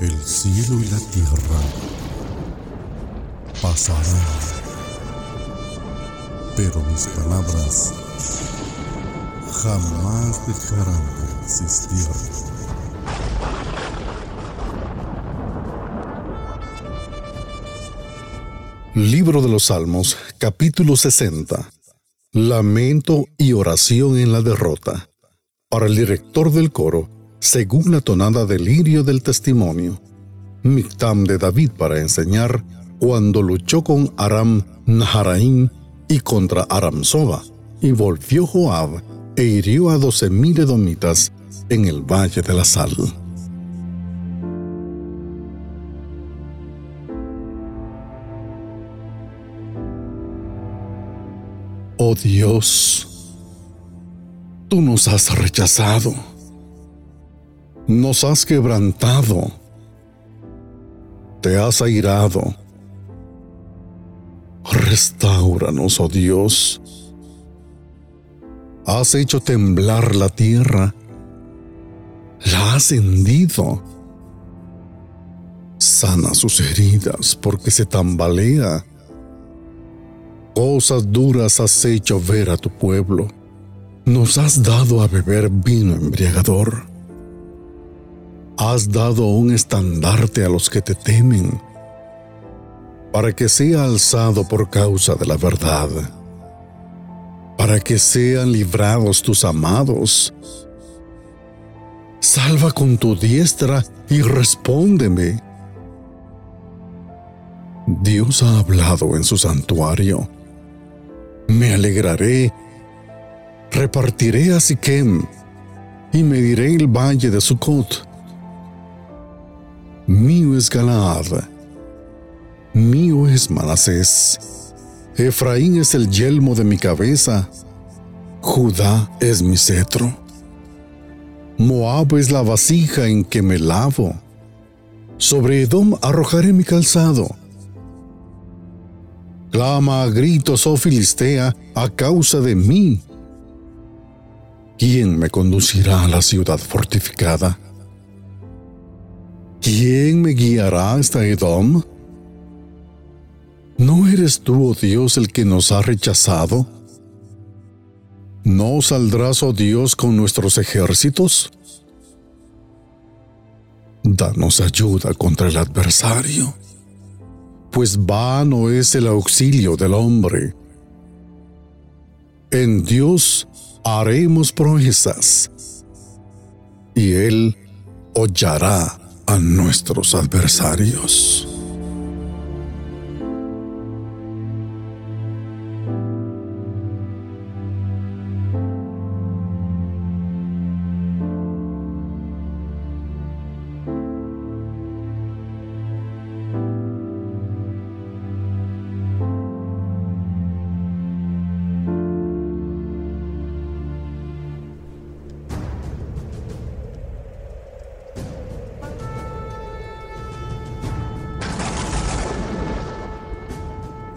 El cielo y la tierra pasarán, pero mis palabras jamás dejarán de existir. Libro de los Salmos, capítulo 60. Lamento y oración en la derrota. Para el director del coro, según la tonada del lirio del testimonio. Mictam de David para enseñar cuando luchó con Aram Naharaim y contra Aram Soba, y volvió Joab e hirió a doce mil edomitas en el valle de la sal. Oh Dios, tú nos has rechazado, nos has quebrantado, te has airado. Restauranos, oh Dios. Has hecho temblar la tierra, la has hendido. Sana sus heridas porque se tambalea Cosas duras has hecho ver a tu pueblo. Nos has dado a beber vino embriagador. Has dado un estandarte a los que te temen, para que sea alzado por causa de la verdad, para que sean librados tus amados. Salva con tu diestra y respóndeme. Dios ha hablado en su santuario me alegraré, repartiré a Siquem y mediré el valle de Sucot. Mío es Galaad, mío es Manasés. Efraín es el yelmo de mi cabeza, Judá es mi cetro. Moab es la vasija en que me lavo. Sobre Edom arrojaré mi calzado Clama a gritos, oh Filistea, a causa de mí. ¿Quién me conducirá a la ciudad fortificada? ¿Quién me guiará hasta Edom? ¿No eres tú, oh Dios, el que nos ha rechazado? ¿No saldrás, oh Dios, con nuestros ejércitos? Danos ayuda contra el adversario pues vano es el auxilio del hombre. En Dios haremos proezas, y Él hollará a nuestros adversarios.